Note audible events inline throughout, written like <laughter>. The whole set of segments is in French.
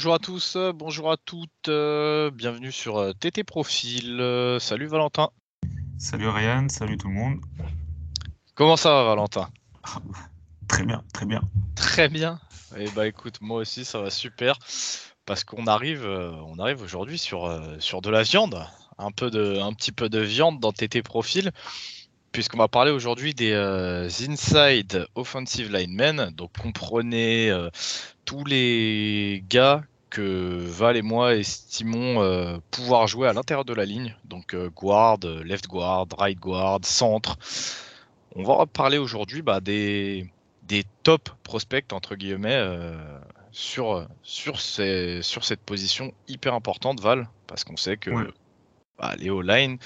Bonjour à tous, euh, bonjour à toutes, euh, bienvenue sur euh, TT Profil. salut Valentin. Salut Ryan, salut tout le monde. Comment ça va Valentin? <laughs> Très bien, très bien. Très bien. Et eh bah écoute, moi aussi ça va super parce qu'on arrive, on arrive aujourd'hui sur, sur de la viande, un peu de, un petit peu de viande dans TT Profil puisqu'on va parler aujourd'hui des inside offensive linemen. Donc comprenez tous les gars que Val et moi estimons euh, pouvoir jouer à l'intérieur de la ligne, donc euh, guard, left guard, right guard, centre. On va parler aujourd'hui bah, des, des top prospects, entre guillemets, euh, sur, sur, ces, sur cette position hyper importante, Val, parce qu'on sait que bah, les O-line,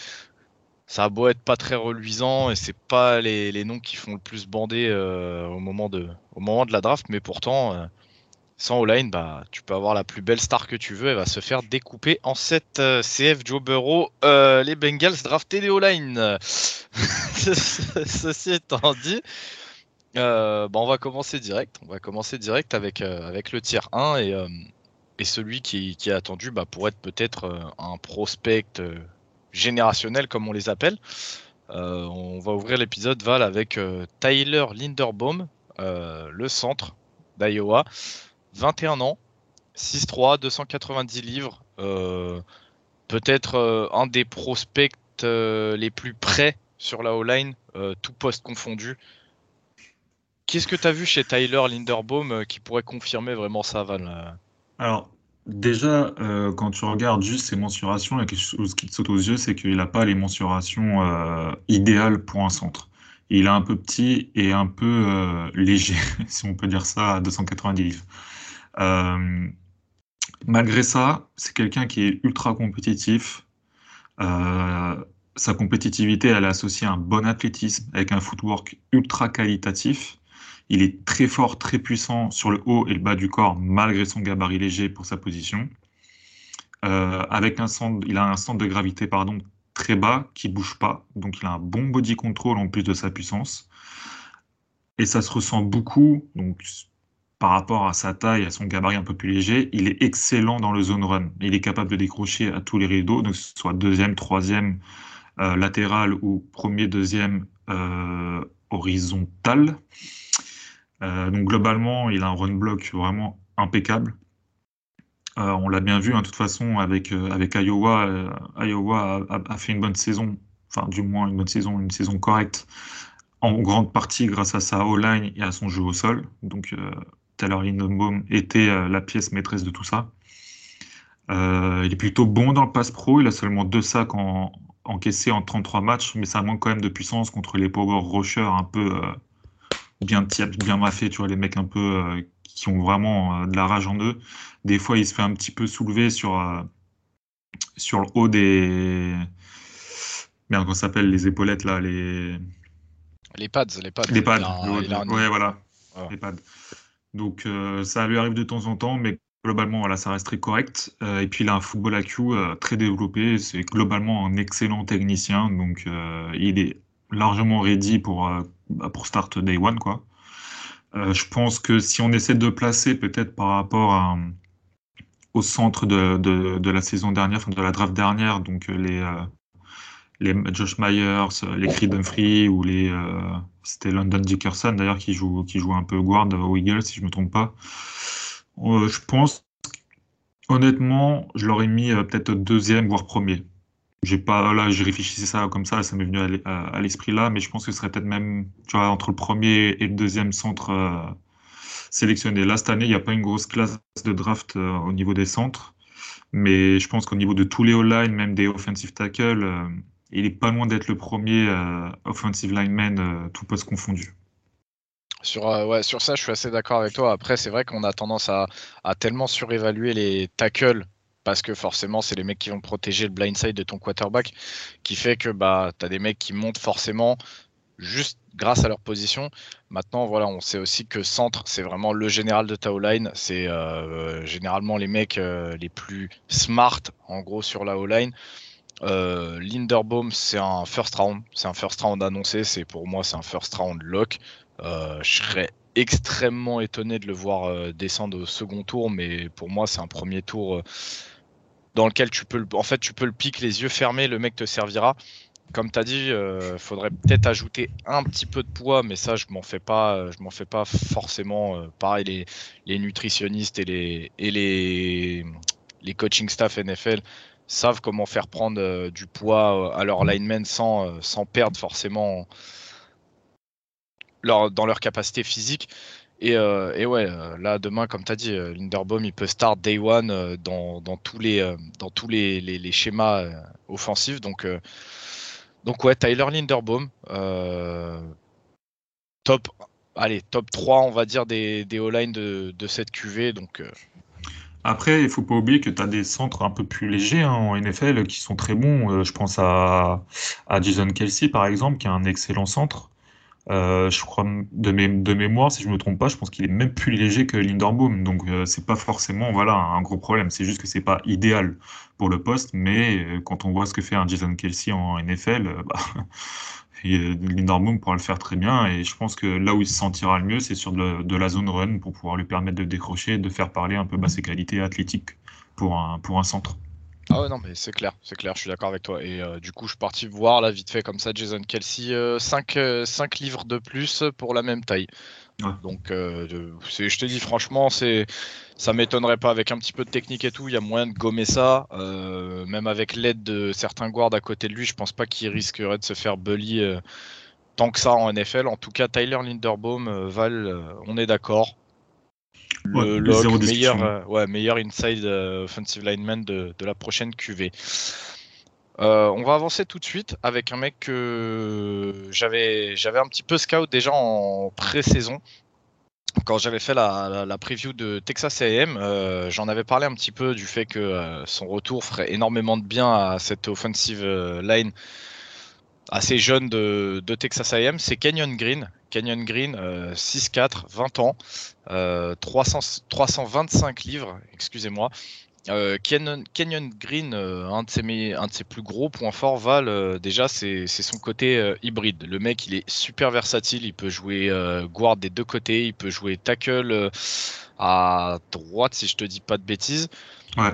ça a beau être pas très reluisant et c'est pas les, les, noms qui font le plus bander au, moment de, au moment de la draft, mais pourtant sans O-line, bah, tu peux avoir la plus belle star que tu veux, elle va se faire découper en 7 euh, CF Joe Burrow. Euh, les Bengals draftés les O-line. <laughs> Ceci étant dit, euh, bah, on va commencer direct. On va commencer direct avec, avec le tiers 1 et, et celui qui, qui, est attendu bah, pour être peut-être un prospect générationnel, comme on les appelle. on va ouvrir l'épisode Val avec Tyler Linderbaum, le centre d'Iowa. 21 ans, 6-3, 290 livres. Euh, peut-être euh, un des prospects euh, les plus près sur la O-line, tout poste confondu. Qu'est-ce que tu as vu chez Tyler Linderbaum qui pourrait confirmer vraiment ça, Van Alors, déjà, quand tu regardes juste ses mensurations, il chose qui te saute aux yeux, c'est qu'il n'a pas les mensurations idéales pour un centre. Il est un peu petit et un peu léger, <laughs> si on peut dire ça, à 290 livres. Euh, malgré ça, c'est quelqu'un qui est ultra compétitif. Euh, sa compétitivité, elle est associée à un bon athlétisme, avec un footwork ultra qualitatif. Il est très fort, très puissant sur le haut et le bas du corps, malgré son gabarit léger pour sa position. Euh, avec un centre, il a un centre de gravité pardon, très bas qui bouge pas, donc il a un bon body control en plus de sa puissance. Et ça se ressent beaucoup, donc par rapport à sa taille, à son gabarit un peu plus léger, il est excellent dans le zone run. Il est capable de décrocher à tous les rideaux, que ce soit deuxième, troisième, euh, latéral ou premier, deuxième euh, horizontal. Euh, donc globalement, il a un run block vraiment impeccable. on l'a bien vu, hein, de toute façon, avec, avec Iowa. Iowa a, fait une bonne saison, enfin du moins une bonne saison, une saison correcte, en grande partie grâce à sa O-line et à son jeu au sol. Donc Taylor Lindenbaum était euh, la pièce maîtresse de tout ça. Euh, il est plutôt bon dans le pass pro. Il a seulement deux sacs en, encaissés en 33 matchs, mais ça manque quand même de puissance contre les power rushers un peu euh, bien bien maffés, tu vois, les mecs un peu qui ont vraiment de la rage en eux. Des fois, il se fait un petit peu soulever sur, sur le haut des. Merde, ça s'appelle Les épaulettes, là, les. Les pads, les pads. Les pads, ouais, voilà. Les pads. Donc euh, ça lui arrive de temps en temps, mais globalement, voilà, ça reste très correct. Euh, et puis il a un football IQ euh, très développé. C'est globalement un excellent technicien, donc il est largement ready pour bah, start day one, quoi. je pense que si on essaie de placer peut-être par rapport au centre de, la saison dernière, de la draft dernière, donc les, les Josh Myers, les Creed Humphrey ou les c'était London Dickerson d'ailleurs qui joue, un peu guard aux Eagles, si je ne me trompe pas. Euh, je pense, honnêtement, je l'aurais mis euh, peut-être deuxième, voire premier. J'ai pas, là, j'ai réfléchi ça comme ça, ça m'est venu à l'esprit là, mais je pense que ce serait peut-être même, entre le premier et le deuxième centre euh, sélectionné. Là, cette année, il n'y a pas une grosse classe de draft au niveau des centres, mais je pense qu'au niveau de tous les all-line, même des offensive tackles, il est pas loin d'être le premier euh, offensive lineman, euh, tout poste confondu. Sur, euh, ouais, sur ça, je suis assez d'accord avec toi. Après, c'est vrai qu'on a tendance à, tellement surévaluer les tackles parce que forcément, c'est les mecs qui vont protéger le blindside de ton quarterback qui fait que bah, tu as des mecs qui montent forcément juste grâce à leur position. Maintenant, voilà, on sait aussi que centre, c'est vraiment le général de ta line C'est généralement les mecs les plus smart, en gros, sur la O-line. Euh, Linderbaum, c'est un first round. C'est un first round annoncé. C'est pour moi, c'est un first round lock. Euh, je serais extrêmement étonné de le voir descendre au second tour, mais pour moi, c'est un premier tour dans lequel tu peux, en fait, tu peux le piquer les yeux fermés, le mec te servira comme tu as dit, il euh, faudrait peut-être ajouter un petit peu de poids, mais ça, je m'en fais pas, je m'en fais pas forcément. Euh, pareil, les, les, nutritionnistes et les, et les, les coaching staff NFL savent comment faire prendre euh, du poids à leur linemen sans, sans perdre forcément leur, dans leur capacité physique. Et, et ouais, là, demain, comme tu as dit, Linderbaum, il peut start day one dans, tous les, dans tous les, les, les schémas offensifs. Donc, donc ouais, Tyler Linderbaum, euh, top, allez, top 3, on va dire, des, des O-line de, cette QV. Donc, euh. Après, il faut pas oublier que tu as des centres un peu plus légers hein, en NFL qui sont très bons. Euh, je pense à, à Jason Kelsey, par exemple, qui a un excellent centre. Euh, je crois de, mémoire, si je me trompe pas, je pense qu'il est même plus léger que Linderbaum. Donc euh, c'est pas forcément voilà un gros problème. C'est juste que c'est pas idéal pour le poste, mais euh, quand on voit ce que fait un Jason Kelsey en NFL, bah, <laughs> pourra le faire très bien. Et je pense que là où il se sentira le mieux, c'est sur de, la zone run pour pouvoir lui permettre de décrocher, de faire parler un peu bah, ses qualités athlétiques pour un, pour un centre. Ah ouais, non, mais c'est clair, c'est clair, je suis d'accord avec toi. Et euh, du coup, je suis parti voir là vite fait comme ça Jason Kelsey, 5, euh, euh, livres de plus pour la même taille. Donc, je te dis franchement, c'est ça m'étonnerait pas avec un petit peu de technique et tout. Il y a moyen de gommer ça, même avec l'aide de certains guards à côté de lui. Je pense pas qu'il risquerait de se faire bully tant que ça en NFL. En tout cas, Tyler Linderbaum, Val, on est d'accord le meilleur, euh, ouais, meilleur inside euh, offensive lineman de, de, la prochaine QV. Euh, on va avancer tout de suite avec un mec que j'avais j'avais un petit peu scout déjà en pré-saison. Quand j'avais fait la, la, preview de Texas AM, j'en avais parlé un petit peu du fait que son retour ferait énormément de bien à cette offensive line assez jeune de, de Texas AM. C'est Kenyon Green, Canyon Green, 6-4, 20 ans, 325 euh, livres, excusez-moi. Euh, Canyon, Green, euh, un, de ses, un, de ses, plus gros points forts, Val, déjà, c'est son côté hybride. Le mec, il est super versatile. Il peut jouer guard des deux côtés. Il peut jouer tackle à droite, si je te dis pas de bêtises. Ouais,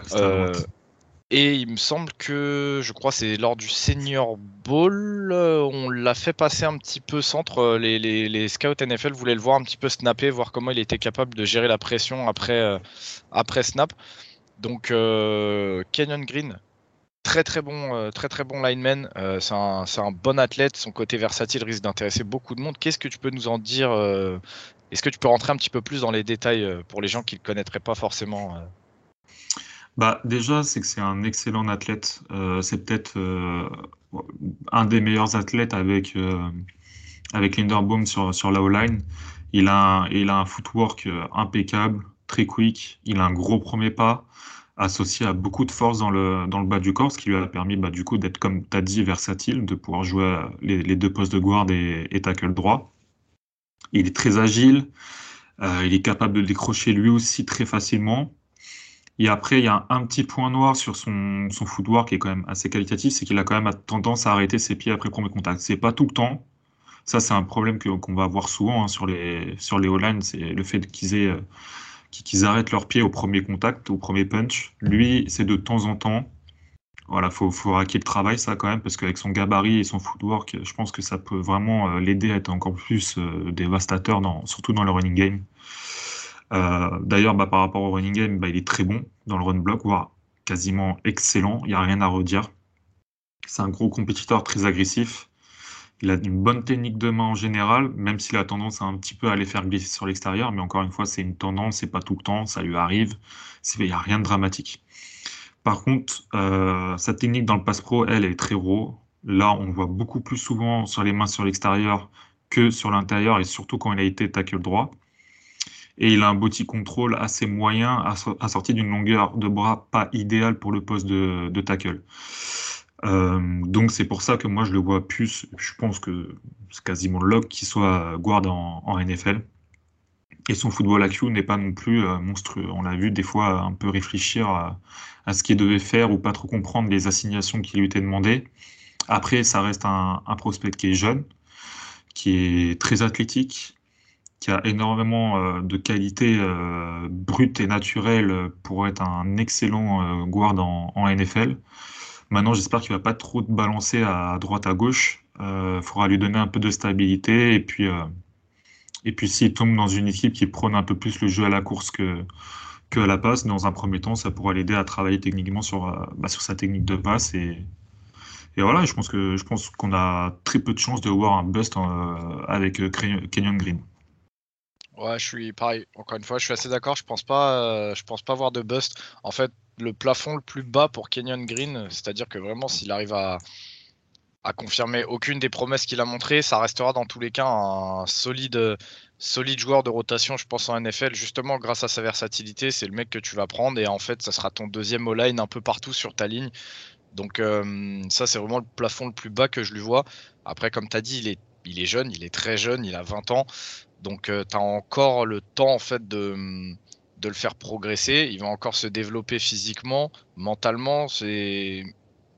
et il me semble que, je crois, c'est lors du Senior Bowl, euh, on l'a fait passer un petit peu centre. Euh, les, les, scouts NFL voulaient le voir un petit peu snapper, voir comment il était capable de gérer la pression après, euh, après snap. Donc, Canyon Green, très très bon, très très bon lineman. c'est un, un, bon athlète. Son côté versatile risque d'intéresser beaucoup de monde. Qu'est-ce que tu peux nous en dire Est-ce que tu peux rentrer un petit peu plus dans les détails pour les gens qui ne le connaîtraient pas forcément bah, déjà, c'est que c'est un excellent athlète. Euh, c'est peut-être euh, un des meilleurs athlètes avec, euh, avec Linderbaum sur, sur la O-line. Il a, un, il a un footwork impeccable, très quick. Il a un gros premier pas associé à beaucoup de force dans le, dans le bas du corps, ce qui lui a permis bah, du coup d'être, comme tu dit, versatile, de pouvoir jouer les, les deux postes de guard et, et, tackle droit. Il est très agile, il est capable de décrocher lui aussi très facilement. Et après, il y a un, petit point noir sur son, footwork qui est quand même assez qualitatif, c'est qu'il a quand même tendance à arrêter ses pieds après premier contact. C'est pas tout le temps. Ça, c'est un problème qu'on va avoir souvent hein, sur les O-line, c'est le fait euh, qu'ils arrêtent leurs pieds au premier contact, au premier punch. Lui, c'est de temps en temps. Voilà, faut faut qu'il le travail ça quand même parce qu'avec son gabarit et son footwork, je pense que ça peut vraiment euh, l'aider à être encore plus euh, dévastateur surtout dans le running game. Euh, d'ailleurs, bah, par rapport au running game, bah, il est très bon dans le run block, voire quasiment excellent. Il n'y a rien à redire. C'est un gros compétiteur très agressif. Il a une bonne technique de main en général, même s'il a tendance à un petit peu les faire glisser sur l'extérieur. Mais encore une fois, c'est une tendance, c'est pas tout le temps, ça lui arrive. Il n'y a rien de dramatique. Par contre, euh, sa technique dans le pass pro, elle, est très raw. Là, on voit beaucoup plus souvent sur les mains sur l'extérieur que sur l'intérieur, et surtout quand il a été tackle droit et il a un body control assez moyen, assorti d'une longueur de bras pas idéale pour le poste de, tackle. Euh, donc c'est pour ça que moi je le vois plus, je pense que c'est quasiment log qu'il soit guard en, NFL. Et son football IQ n'est pas non plus euh, monstrueux. On l'a vu des fois un peu réfléchir à, ce qu'il devait faire ou pas trop comprendre les assignations qui lui étaient demandées. Après, ça reste un prospect qui est jeune, qui est très athlétique, qui a énormément de qualités brutes et naturelles pour être un excellent guard en, NFL. Maintenant, j'espère qu'il va pas trop te balancer à droite à gauche. Il faudra lui donner un peu de stabilité et puis s'il tombe dans une équipe qui prône un peu plus le jeu à la course que, que à la passe, dans un premier temps, ça pourra l'aider à travailler techniquement sur, euh, bah, sur sa technique de passe. Et, et voilà, je pense qu'on a très peu de chances de voir un bust euh, avec euh, Kenyon Green. Ouais, je suis pareil. Encore une fois, je suis assez d'accord. Je pense pas, je pense pas voir de bust. En fait, le plafond le plus bas pour Kenyon Green, c'est-à-dire que vraiment, s'il arrive à, a confirmé aucune des promesses qu'il a montrées. Ça restera dans tous les cas un solide, solide joueur de rotation, je pense, en NFL, justement grâce à sa versatilité. C'est le mec que tu vas prendre et en fait, ça sera ton deuxième all-line un peu partout sur ta ligne. Donc, euh, ça, c'est vraiment le plafond le plus bas que je lui vois. Après, comme tu as dit, il est, il est jeune, il est très jeune, il a 20 ans. Donc, euh, tu as encore le temps, en fait, de le faire progresser, il va encore se développer physiquement, mentalement, c'est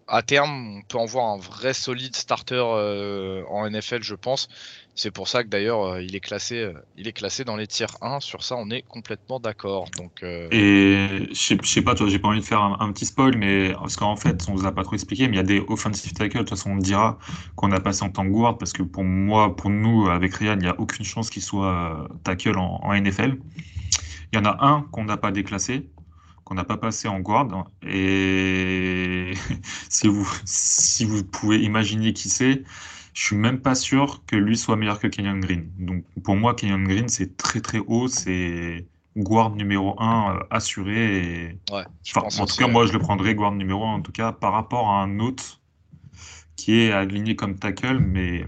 à terme, on peut en voir un vrai solide starter euh, en NFL, je pense. C'est pour ça que d'ailleurs, euh, il est classé, euh, il est classé dans les tiers 1. Sur ça, on est complètement d'accord. Donc. Et je sais, pas, toi, j'ai pas envie de faire un, petit spoil, mais parce qu'en fait, on vous a pas trop expliqué, mais il y a des offensive tackles. De toute façon, on dira qu'on a passé en tant que guard parce que pour moi, pour nous, avec Ryan, il n'y a aucune chance qu'il soit tackle en NFL. Il y en a un qu'on n'a pas déclassé, qu'on n'a pas passé en guard. Et <laughs> si vous, si vous pouvez imaginer qui c'est, je suis même pas sûr que lui soit meilleur que Kenyon Green. Donc pour moi, Kenyon Green, c'est très très haut, c'est guard numéro 1 euh, assuré. Ouais, en tout cas, moi, je le prendrais guard numéro 1, en tout cas, par rapport à un autre qui est aligné comme tackle, mais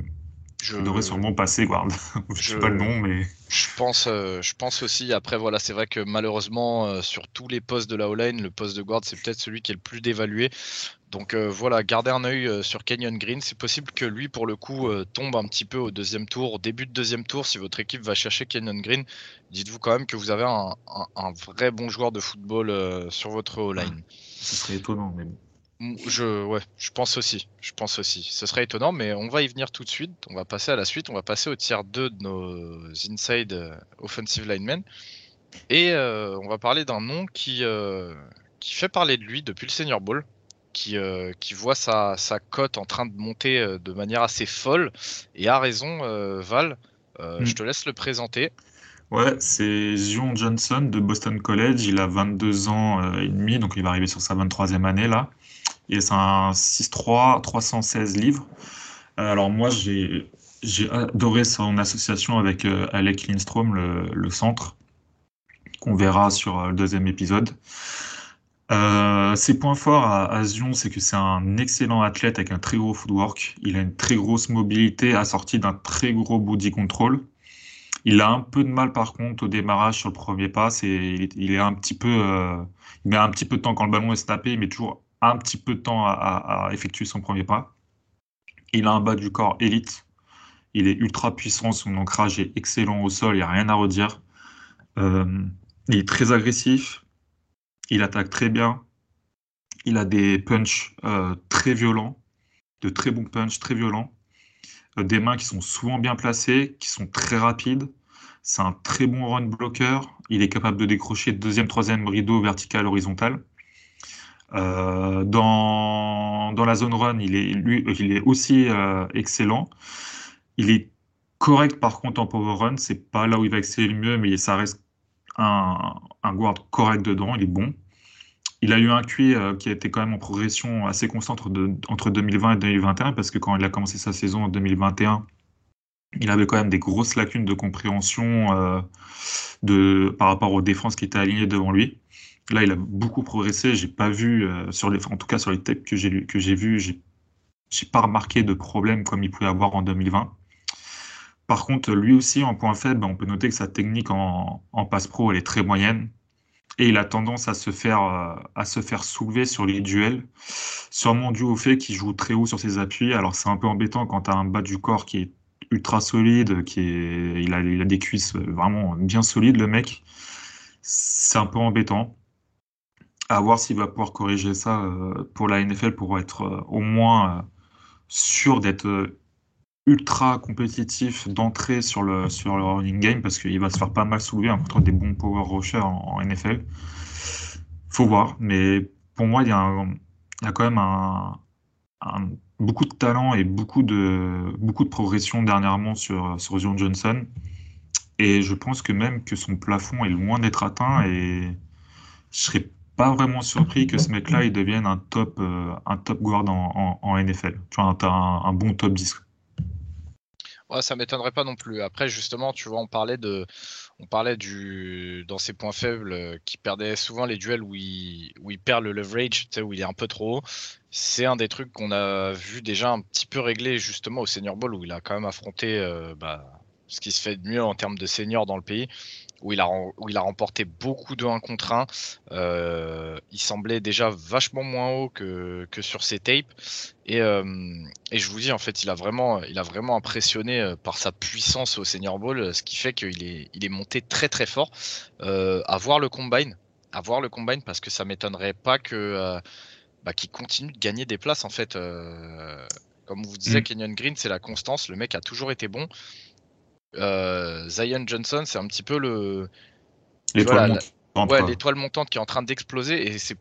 je devrais sûrement passer guard. <laughs> je sais pas le nom, mais. Je pense, euh, je pense aussi. Après, voilà, c'est vrai que malheureusement, euh, sur tous les postes de la O-line, le poste de guard, c'est peut-être celui qui est le plus dévalué. Donc euh, voilà, gardez un œil sur Canyon Green. C'est possible que lui, pour le coup, tombe un petit peu au deuxième tour, au début de deuxième tour. Si votre équipe va chercher Canyon Green, dites-vous quand même que vous avez un, un vrai bon joueur de football sur votre O-line. Ce serait étonnant, mais je, ouais, je pense aussi. Je pense aussi. Ce serait étonnant, mais on va y venir tout de suite. On va passer à la suite. On va passer au tiers 2 de nos inside euh, offensive linemen. Et euh, on va parler d'un nom qui, euh, qui fait parler de lui depuis le Senior Bowl. Qui, qui voit sa, sa cote en train de monter de manière assez folle. Et a raison, Val. Je mm. te laisse le présenter. Ouais, c'est Zion Johnson de Boston College. Il a 22 ans et demi, donc il va arriver sur sa 23e année là. Et c'est un 6-3, 316 livres. Euh, alors moi, j'ai adoré son association avec euh, Alec Lindstrom, le, centre, qu'on verra sur euh, le deuxième épisode. Ses points forts à, Zion, c'est que c'est un excellent athlète avec un très gros footwork. Il a une très grosse mobilité assortie d'un très gros body control. Il a un peu de mal par contre au démarrage sur le premier pas. il, est un petit peu, il met un petit peu de temps quand le ballon est tapé, mais toujours un petit peu de temps à, effectuer son premier pas. Il a un bas du corps élite. Il est ultra puissant, son ancrage est excellent au sol, il n'y a rien à redire. Euh, il est très agressif, il attaque très bien, il a des punchs euh, très violents, de très bons punchs très violents, euh, des mains qui sont souvent bien placées, qui sont très rapides. C'est un très bon run blocker. Il est capable de décrocher deuxième, troisième rideau vertical, horizontal. Euh, dans, dans la zone run, il est, lui, il est aussi euh, excellent. Il est correct par contre en power run. C'est pas là où il va exceller le mieux, mais ça reste un, un guard correct dedans. Il est bon. Il a eu un QI euh, qui a été quand même en progression assez constante entre 2020 et 2021 parce que quand il a commencé sa saison en 2021, il avait quand même des grosses lacunes de compréhension de, par rapport aux défenses qui étaient alignées devant lui. Là, il a beaucoup progressé. J'ai pas vu, euh, en tout cas sur les tapes que j'ai que j'ai vu, j'ai j'ai pas remarqué de problème comme il pouvait avoir en 2020. Par contre, lui aussi, en point faible, on peut noter que sa technique en, passe pro, elle est très moyenne. Et il a tendance à se faire, euh, à se faire soulever sur les duels, sûrement dû au fait qu'il joue très haut sur ses appuis. Alors c'est un peu embêtant quand tu as un bas du corps qui est ultra solide, qui est, il a, il a des cuisses vraiment bien solides, le mec. C'est un peu embêtant à voir s'il va pouvoir corriger ça euh, pour la NFL pour être euh, au moins euh, sûr d'être ultra compétitif d'entrée sur le, sur le running game parce qu'il va se faire pas mal soulever hein, contre des bons power rushers en, NFL. Faut voir, mais pour moi, il y a, il y a quand même un, beaucoup de talent et beaucoup de, beaucoup de progression dernièrement sur, sur John Johnson. Et je pense que même que son plafond est loin d'être atteint et je serais pas vraiment surpris que ce mec-là il devienne un top, euh, un top guard en, en, NFL. Tu vois, un, un bon top 10. Ouais, ça m'étonnerait pas non plus. Après, justement, tu vois, on parlait de, on parlait du, dans ses points faibles, euh, qui perdait souvent les duels où il, perd le leverage, où il est un peu trop haut. C'est un des trucs qu'on a vu déjà un petit peu réglé justement au Senior Bowl où il a quand même affronté euh, bah, ce qui se fait de mieux en termes de seniors dans le pays où il a, où il a remporté beaucoup de 1 contre 1. Euh, il semblait déjà vachement moins haut que, que sur ses tapes. Et, euh, et, je vous dis, en fait, il a vraiment, il a vraiment impressionné euh, par sa puissance au Senior Bowl, ce qui fait qu'il est, il est monté très très fort. à voir le combine, à voir le combine, parce que ça m'étonnerait pas que bah, qu'il continue de gagner des places en fait. comme vous disiez, mm. Kenyon Green, c'est la constance. Le mec a toujours été bon. Euh, Zion Johnson, c'est un petit peu le l'étoile montante, qui est en train d'exploser et c'est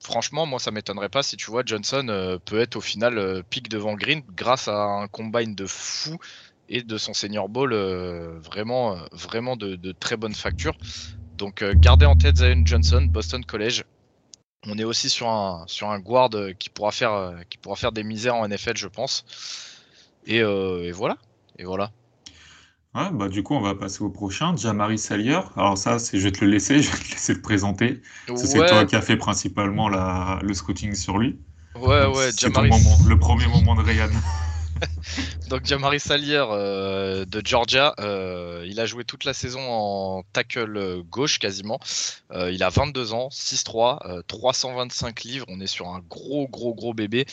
franchement moi ça m'étonnerait pas si tu vois Johnson euh, peut être au final euh, pic devant Green grâce à un combine de fou et de son senior ball vraiment vraiment de, très bonne facture. Donc gardez en tête Zion Johnson, Boston College. On est aussi sur un sur un guard qui pourra faire qui pourra faire des misères en NFL je pense. Et, et voilà. Et voilà. Ouais, bah, du coup, on va passer au prochain, Jamari Salier. Alors ça, c'est, je vais te le laisser, <laughs> je vais te laisser te présenter. C'est toi qui as fait principalement la, le scouting sur lui. Ouais, ouais, Jamari... le premier moment de Ryan. <laughs> <laughs> Donc Jamari Salier euh, de Georgia, euh, il a joué toute la saison en tackle gauche quasiment. Euh, il a 22 ans, 6'3, 325 livres. On est sur un gros gros gros bébé.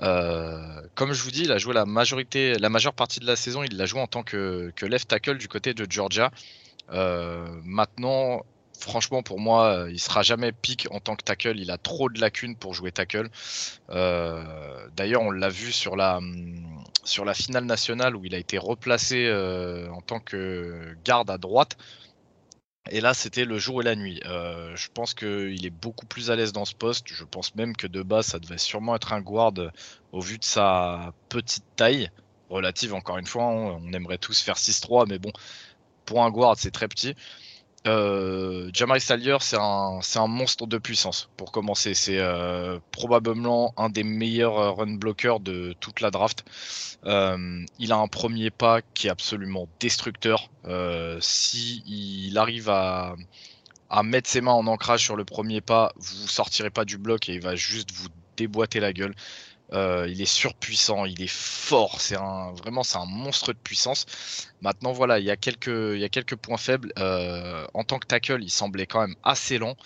Comme je vous dis, il a joué la majorité, la majeure partie de la saison, il l'a joué en tant que, left tackle du côté de Georgia. Maintenant, franchement, pour moi, il sera jamais pick en tant que tackle. Il a trop de lacunes pour jouer tackle. Euh, d'ailleurs, on l'a vu sur la, sur la finale nationale où il a été replacé en tant que garde à droite. Et là, c'était le jour et la nuit. Euh, je pense qu'il est beaucoup plus à l'aise dans ce poste. Je pense même que de base, ça devait sûrement être un guard au vu de sa petite taille, relative encore une fois. Hein. On aimerait tous faire 6-3, mais bon, pour un guard, c'est très petit. Euh, Jamari c'est un, monstre de puissance pour commencer. C'est euh, probablement un des meilleurs euh, run blockers de toute la draft. Euh, il a un premier pas qui est absolument destructeur. Si il arrive à, à, mettre ses mains en ancrage sur le premier pas, vous sortirez pas du bloc et il va juste vous déboîter la gueule. Euh, il est surpuissant, il est fort, c'est un vraiment c'est un monstre de puissance. Maintenant voilà, il y a quelques points faibles. Euh, en tant que tackle, il semblait quand même assez lent.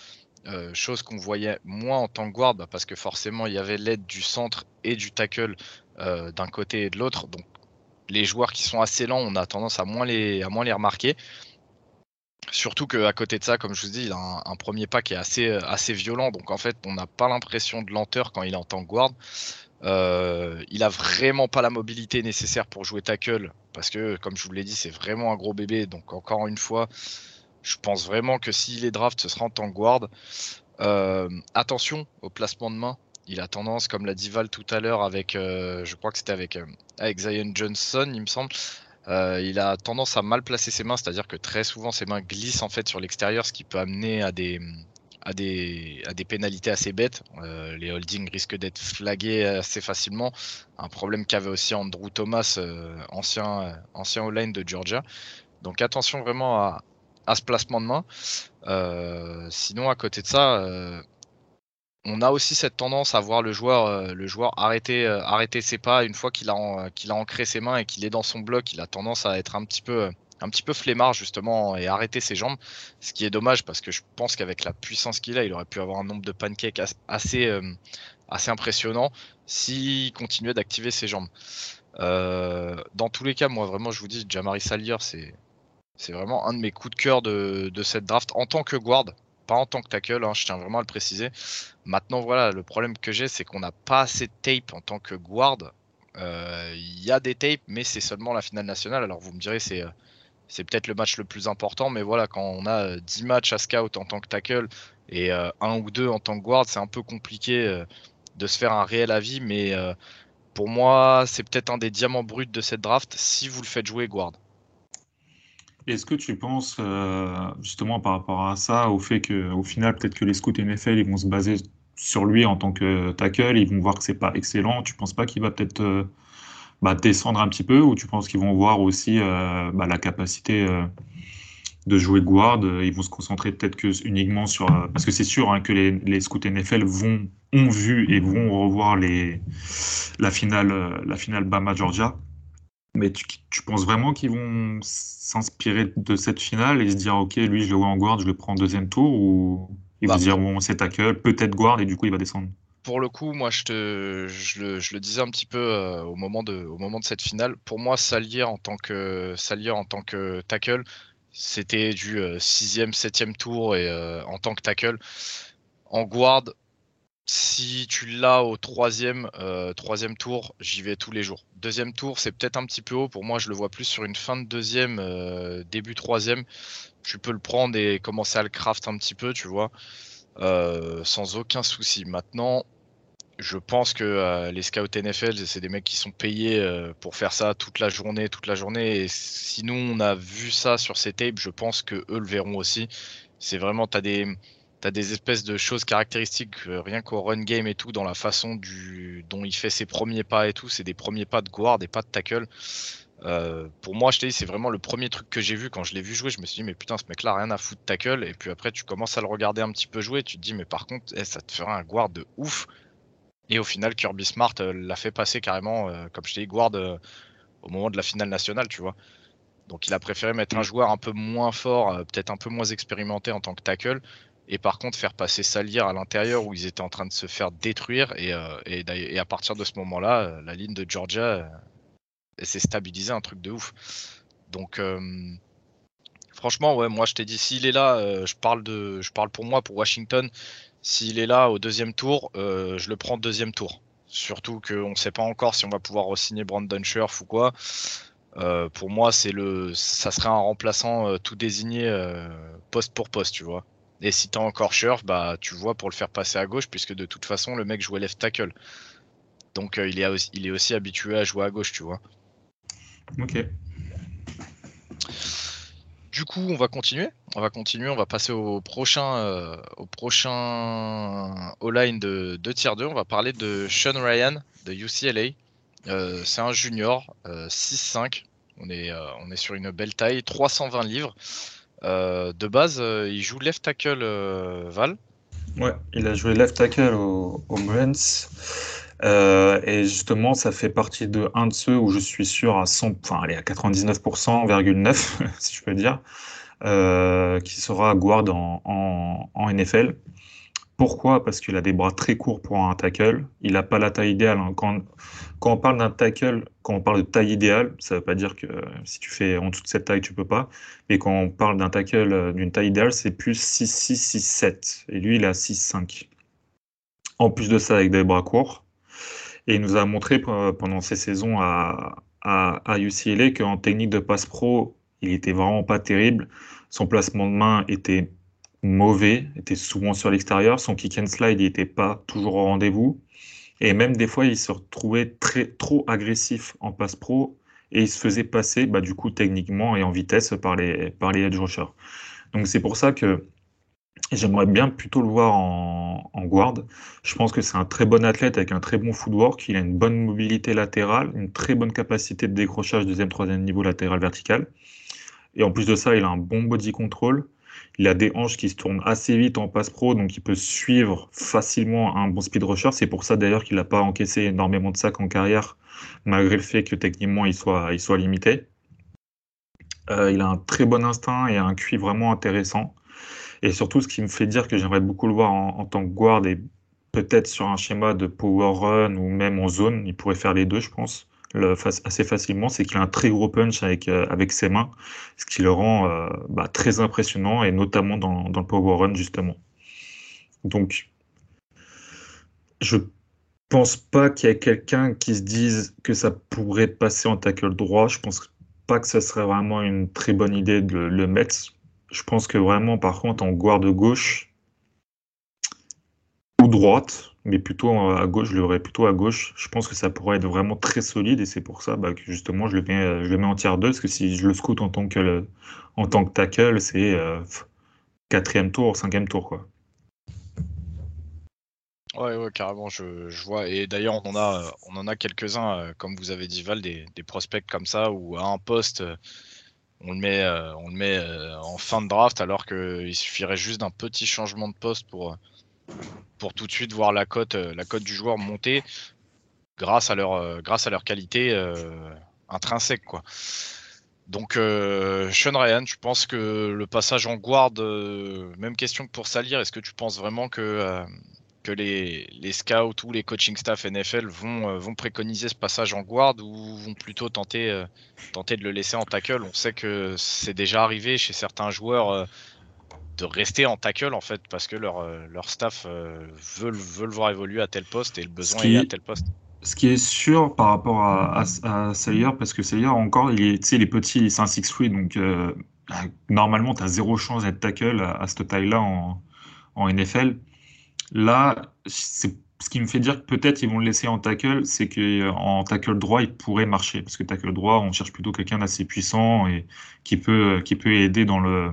Euh, chose qu'on voyait moins en tant que guard bah, parce que forcément il y avait l'aide du centre et du tackle d'un côté et de l'autre. Donc les joueurs qui sont assez lents, on a tendance à moins les remarquer. Surtout qu'à côté de ça, comme je vous dis, il a un, premier pas qui est assez, assez violent. Donc en fait, on n'a pas l'impression de lenteur quand il est en tant que guard. Euh, il a vraiment pas la mobilité nécessaire pour jouer tackle parce que, comme je vous l'ai dit, c'est vraiment un gros bébé. Donc, encore une fois, je pense vraiment que s'il est draft, ce sera en tant que guard. Euh, attention au placement de main. Il a tendance, comme l'a dit Val tout à l'heure, avec, euh, je crois que c'était avec Zion Johnson, il me semble. Il a tendance à mal placer ses mains, c'est-à-dire que très souvent ses mains glissent en fait sur l'extérieur, ce qui peut amener à des, à des, à des pénalités assez bêtes. Euh, les holdings risquent d'être flagués assez facilement. Un problème qu'avait aussi Andrew Thomas, euh, ancien, euh, ancien all de Georgia. Donc attention vraiment à, à ce placement de main. sinon, à côté de ça, on a aussi cette tendance à voir le joueur, le joueur arrêter, ses pas une fois qu'il a, qu'il a ancré ses mains et qu'il est dans son bloc. Il a tendance à être un petit peu un petit peu flemmard justement et arrêter ses jambes, ce qui est dommage parce que je pense qu'avec la puissance qu'il a, il aurait pu avoir un nombre de pancakes assez, euh, assez impressionnant s'il continuait d'activer ses jambes. Euh, dans tous les cas, moi vraiment, je vous dis, Jamari Salier, c'est c'est vraiment un de mes coups de cœur de, de, cette draft en tant que guard, pas en tant que tackle, hein, je tiens vraiment à le préciser. Maintenant, voilà, le problème que j'ai, c'est qu'on n'a pas assez de tape en tant que guard Il y a des tapes, mais c'est seulement la finale nationale. Alors vous me direz, c'est c'est peut-être le match le plus important, mais voilà, quand on a 10 matchs à scout en tant que tackle et un ou deux en tant que guard, c'est un peu compliqué de se faire un réel avis, mais pour moi, c'est peut-être un des diamants bruts de cette draft si vous le faites jouer guard. Est-ce que tu penses, euh, justement par rapport à ça, au fait qu'au final, peut-être que les scouts NFL ils vont se baser sur lui en tant que tackle, ils vont voir que c'est pas excellent. Tu penses pas qu'il va peut-être euh, bah, descendre un petit peu, ou tu penses qu'ils vont voir aussi euh, bah, la capacité de jouer guard Ils vont se concentrer peut-être que uniquement sur parce que c'est sûr hein, que les, scouts NFL vont ont vu et vont revoir la finale la finale Bama Georgia. Mais tu, tu penses vraiment qu'ils vont s'inspirer de cette finale et se dire ok lui je le vois en guard je le prends en deuxième tour ou il va bah, dire bon c'est tackle peut-être guard et du coup il va descendre. Pour le coup moi je te je le, je le disais un petit peu euh, au moment de au moment de cette finale. Pour moi Salier en tant que Salier en tant que tackle c'était du 6e, euh, 7e tour et euh, en tant que tackle. En guard si tu l'as au troisième, euh, troisième tour, j'y vais tous les jours. Deuxième tour, c'est peut-être un petit peu haut. Pour moi, je le vois plus sur une fin de deuxième, euh, début troisième. Tu peux le prendre et commencer à le craft un petit peu, tu vois, euh, sans aucun souci. Maintenant, je pense que les scouts NFL, c'est des mecs qui sont payés pour faire ça toute la journée, toute la journée. Et si nous, on a vu ça sur ces tapes, je pense que eux le verront aussi. C'est vraiment, tu as des t'as des espèces de choses caractéristiques, euh, rien qu'au run game et tout, dans la façon du, dont il fait ses premiers pas et tout. C'est des premiers pas de guard, des pas de tackle. Euh, pour moi, je t'ai dit, c'est vraiment le premier truc que j'ai vu quand je l'ai vu jouer. Je me suis dit, mais putain, ce mec-là, rien à foutre de tackle. Et puis après, tu commences à le regarder un petit peu jouer. Tu te dis, mais par contre, eh, ça te fera un guard de ouf. Et au final, Kirby Smart euh, l'a fait passer carrément, comme je t'ai dit, guard au moment de la finale nationale, tu vois. Donc il a préféré mettre un mm. joueur un peu moins fort, peut-être un peu moins expérimenté en tant que tackle, et par contre faire passer Salier à l'intérieur où ils étaient en train de se faire détruire et, euh, et, à partir de ce moment-là, euh, la ligne de Georgia euh, s'est stabilisée un truc de ouf. Donc franchement, ouais, moi je t'ai dit s'il est là, je parle de, je parle pour moi pour Washington. S'il est là au deuxième tour, je le prends deuxième tour. Surtout qu'on ne sait pas encore si on va pouvoir re-signer Brandon Scherf ou quoi. pour moi, le, ça serait un remplaçant tout désigné poste pour poste, tu vois. Et si t'as encore Scherf, bah tu vois pour le faire passer à gauche, puisque de toute façon le mec jouait left tackle. Donc euh, il, est aussi, il est aussi habitué à jouer à gauche, tu vois. Ok. Du coup, on va continuer. On va continuer. On va passer au prochain, euh, au prochain line de, de tier 2. On va parler de Sean Ryan de UCLA. Euh, c'est un junior, 6-5. On est, on est sur une belle taille, 320 livres. Euh, de base, euh, il joue left tackle euh, Val. Ouais, il a joué left tackle au, au et justement, ça fait partie de un de ceux où je suis sûr à 100, enfin, allez, à 99,9, <laughs> si je peux dire, qui sera guard en, en NFL. Pourquoi? Parce qu'il a des bras très courts pour un tackle. Il n'a pas la taille idéale. Hein. Quand, on parle d'un tackle, quand on parle de taille idéale, ça ne veut pas dire que si tu fais en dessous de cette taille, tu peux pas. Mais quand on parle d'un tackle euh, d'une taille idéale, c'est plus 6-6, 6-7. Et lui, il a 6-5. En plus de ça, avec des bras courts. Et il nous a montré pendant ses saisons à UCLA qu'en technique de passe pro, il était vraiment pas terrible. Son placement de main était mauvais, était souvent sur l'extérieur. Son kick and slide n'était pas toujours au rendez-vous. Et même des fois, il se retrouvait très, trop agressif en passe pro et il se faisait passer, bah, du coup, techniquement et en vitesse par les, par les edge rushers. Donc c'est pour ça que j'aimerais bien plutôt le voir en, en guard. Je pense que c'est un très bon athlète avec un très bon footwork. Il a une bonne mobilité latérale, une très bonne capacité de décrochage deuxième, troisième niveau latéral vertical. Et en plus de ça, il a un bon body control. Il a des hanches qui se tournent assez vite en passe pro, donc il peut suivre facilement un bon speed rusher. C'est pour ça d'ailleurs qu'il n'a pas encaissé énormément de sacs en carrière, malgré le fait que techniquement il soit, limité. Euh, il a un très bon instinct et un QI vraiment intéressant. Et surtout, ce qui me fait dire que j'aimerais beaucoup le voir en, tant que guard et peut-être sur un schéma de power run ou même en zone, il pourrait faire les deux, je pense assez facilement, c'est qu'il a un très gros punch avec, euh, avec ses mains, ce qui le rend euh, bah, très impressionnant, et notamment dans, le power run, justement. Donc, je pense pas qu'il y ait quelqu'un qui se dise que ça pourrait passer en tackle droit. Je pense pas que ça serait vraiment une très bonne idée de le mettre. Je pense que vraiment, par contre, en de gauche ou droite, mais plutôt à gauche, je l'aurais plutôt à gauche. Je pense que ça pourrait être vraiment très solide et c'est pour ça bah, que justement je le mets, je le mets en tiers 2 parce que si je le scoute en tant que, en tant que tackle, c'est euh, quatrième tour, cinquième tour quoi. Ouais, ouais, carrément, je, vois. Et d'ailleurs, on en a, on en a quelques-uns, euh, comme vous avez dit, Val, des, prospects comme ça, où à un poste, on le met, euh, on le met en fin de draft, alors qu'il suffirait juste d'un petit changement de poste pour, pour tout de suite voir la cote, euh, la cote du joueur monter grâce à leur, euh, grâce à leur qualité euh, intrinsèque. Quoi. Donc Sean Ryan, je pense que le passage en guard, même question que pour salir, est-ce que tu penses vraiment que, que les, les, scouts ou les coaching staff NFL vont, vont préconiser ce passage en guard ou vont plutôt tenter, tenter de le laisser en tackle? On sait que c'est déjà arrivé chez certains joueurs de rester en tackle en fait parce que leur, euh, leur staff euh, veut, veut, le voir évoluer à tel poste et le besoin est, à tel poste. Ce qui est sûr par rapport à, à, Sayer, parce que Sayer encore, il est, il est petit, c'est un 6-3, donc euh, normalement tu as zéro chance d'être tackle à, à cette taille-là en, en, NFL. Là, c'est ce qui me fait dire que peut-être ils vont le laisser en tackle, c'est qu'en tackle droit, il pourrait marcher. Parce que tackle droit, on cherche plutôt quelqu'un d'assez puissant et qui peut, qui peut aider dans le,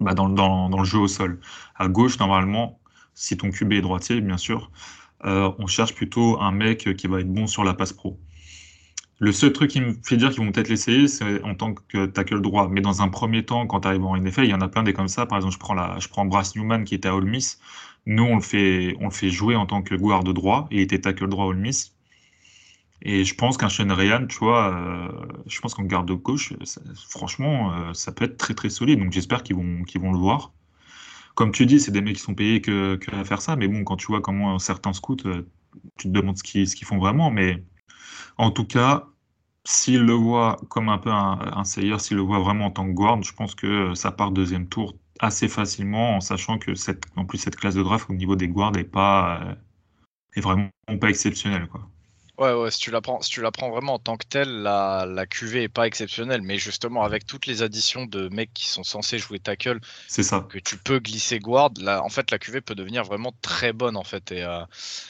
bah, dans, le jeu au sol. À gauche, normalement, si ton QB est droitier, bien sûr, euh, on cherche plutôt un mec qui va être bon sur la passe pro. Le seul truc qui me fait dire qu'ils vont peut-être l'essayer, c'est en tant que tackle droit. Mais dans un premier temps, quand tu arrives en NFL, il y en a plein des comme ça. Par exemple, je prends, la, je prends Brass Newman qui était à Ole Miss. Nous, on le fait, on le fait jouer en tant que guard droit. Il était tackle droit à Ole Miss. Et je pense qu'un Shane Ryan, tu vois, euh, je pense qu'en garde gauche, franchement, euh, ça peut être très très solide. Donc j'espère qu'ils vont, qu'ils vont le voir. Comme tu dis, c'est des mecs qui sont payés que, que, à faire ça. Mais bon, quand tu vois comment certains scouts, euh, tu te demandes ce qu'ils, qu'ils font vraiment. Mais en tout cas, s'ils le voient comme un peu un, un s'ils le voient vraiment en tant que guard, je pense que ça part deuxième tour assez facilement, en sachant que cette, en plus cette classe de draft au niveau des guards n'est pas, est vraiment pas exceptionnelle. Quoi. Ouais, ouais, si tu la prends, si tu la prends vraiment en tant que telle, la, la QV est pas exceptionnelle, mais justement avec toutes les additions de mecs qui sont censés jouer tackle, c'est ça. Que tu peux glisser guard, là, en fait la QV peut devenir vraiment très bonne en fait. Et, euh,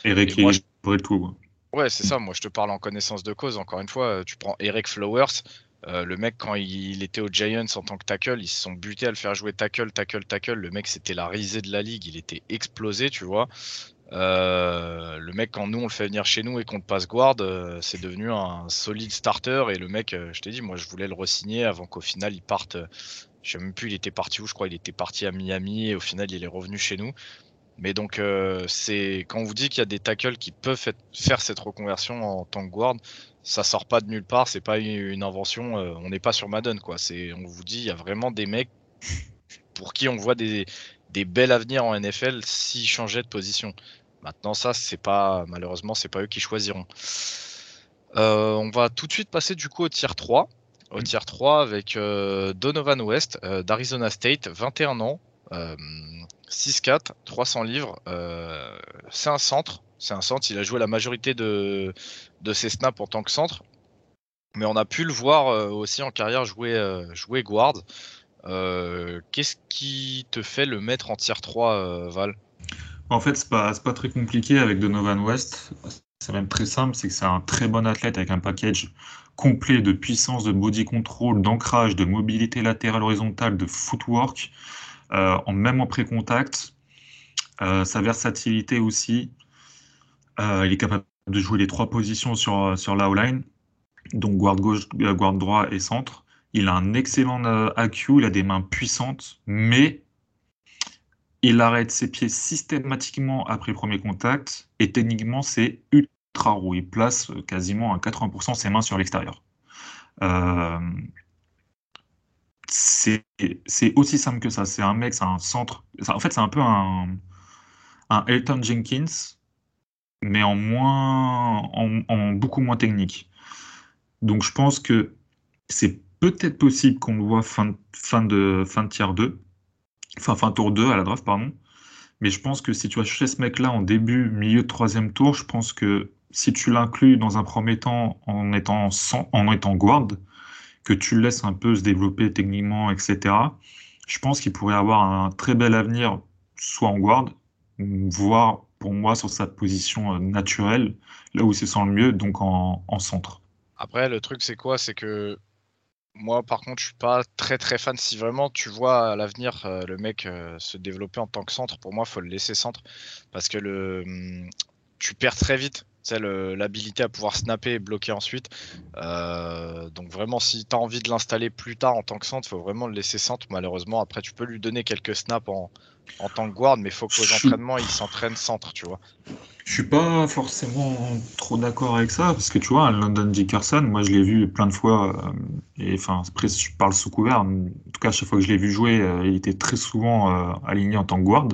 Eric, moi, je... tout. Ouais, c'est ça. Moi, je te parle en connaissance de cause. Encore une fois, tu prends Eric Flowers. Euh, le mec, quand il était aux Giants en tant que tackle, ils se sont butés à le faire jouer tackle, tackle, tackle. Le mec, c'était la risée de la ligue. Il était explosé, tu vois. Euh, le mec, quand nous on le fait venir chez nous et qu'on le passe guard, euh, c'est devenu un solide starter. Et le mec, euh, je t'ai dit, moi je voulais le re-signer avant qu'au final il parte. je sais même plus, il était parti où Je crois il était parti à Miami et au final il est revenu chez nous. Mais donc, c'est quand on vous dit qu'il y a des tackles qui peuvent faire cette reconversion en tant que guard, ça sort pas de nulle part. C'est pas une invention. on n'est pas sur Madden, quoi. On vous dit, il y a vraiment des mecs pour qui on voit des, des bels avenirs en NFL s'ils changeaient de position. Maintenant, ça, c'est pas malheureusement, c'est pas eux qui choisiront. Euh, on va tout de suite passer du coup au tier 3. Au tier 3 avec euh, Donovan West euh, d'Arizona State, 21 ans, 6-4, 300 livres. c'est un centre. C'est un centre. Il a joué la majorité de, de ses snaps en tant que centre. Mais on a pu le voir aussi en carrière jouer, jouer guard. Euh, qu'est-ce qui te fait le mettre en tier 3, euh, Val? En fait, c'est pas, pas très compliqué avec Donovan West. C'est même très simple, c'est que c'est un très bon athlète avec un package complet de puissance, de body control, d'ancrage, de mobilité latérale horizontale, de footwork, euh, même en pré-contact. sa versatilité aussi. il est capable de jouer les trois positions sur, sur la line donc guard gauche, guard droit et centre. Il a un excellent euh, AQ, il a des mains puissantes, mais il arrête ses pieds systématiquement après le premier contact et techniquement c'est ultra roux. Il place quasiment à 80% ses mains sur l'extérieur. Euh, c'est aussi simple que ça. C'est un mec, c'est un centre. En fait, c'est un peu un, un, Elton Jenkins, mais en, moins, en beaucoup moins technique. Donc je pense que c'est peut-être possible qu'on le voit fin, fin, de, fin de tiers 2, enfin fin tour 2 à la draft, pardon. Mais je pense que si tu vas chercher ce mec-là en début, milieu troisième tour, je pense que si tu l'inclus dans un premier temps en étant, en étant guard, que tu le laisses un peu se développer techniquement, etc., je pense qu'il pourrait avoir un très bel avenir, soit en guard, voire pour moi sur sa position euh, naturelle, là où se sent le mieux, donc en, en centre. Après, le truc, c'est quoi? C'est que moi, par contre, je suis pas très très fan. Si vraiment tu vois à l'avenir euh, le mec euh, se développer en tant que centre, pour moi, faut le laisser centre parce que le, hum, tu perds très vite l'habilité à pouvoir snapper et bloquer ensuite. Euh, donc vraiment, si tu as envie de l'installer plus tard en tant que centre, faut vraiment le laisser centre. Malheureusement, après, tu peux lui donner quelques snaps en, en tant que guard, mais il faut qu'aux entraînements, il s'entraîne centre, tu vois. Je suis pas forcément trop d'accord avec ça, parce que tu vois, London Dickerson, moi je l'ai vu plein de fois, euh, et enfin, après je parle sous couvert, en tout cas, chaque fois que je l'ai vu jouer, euh, il était très souvent aligné en tant que guard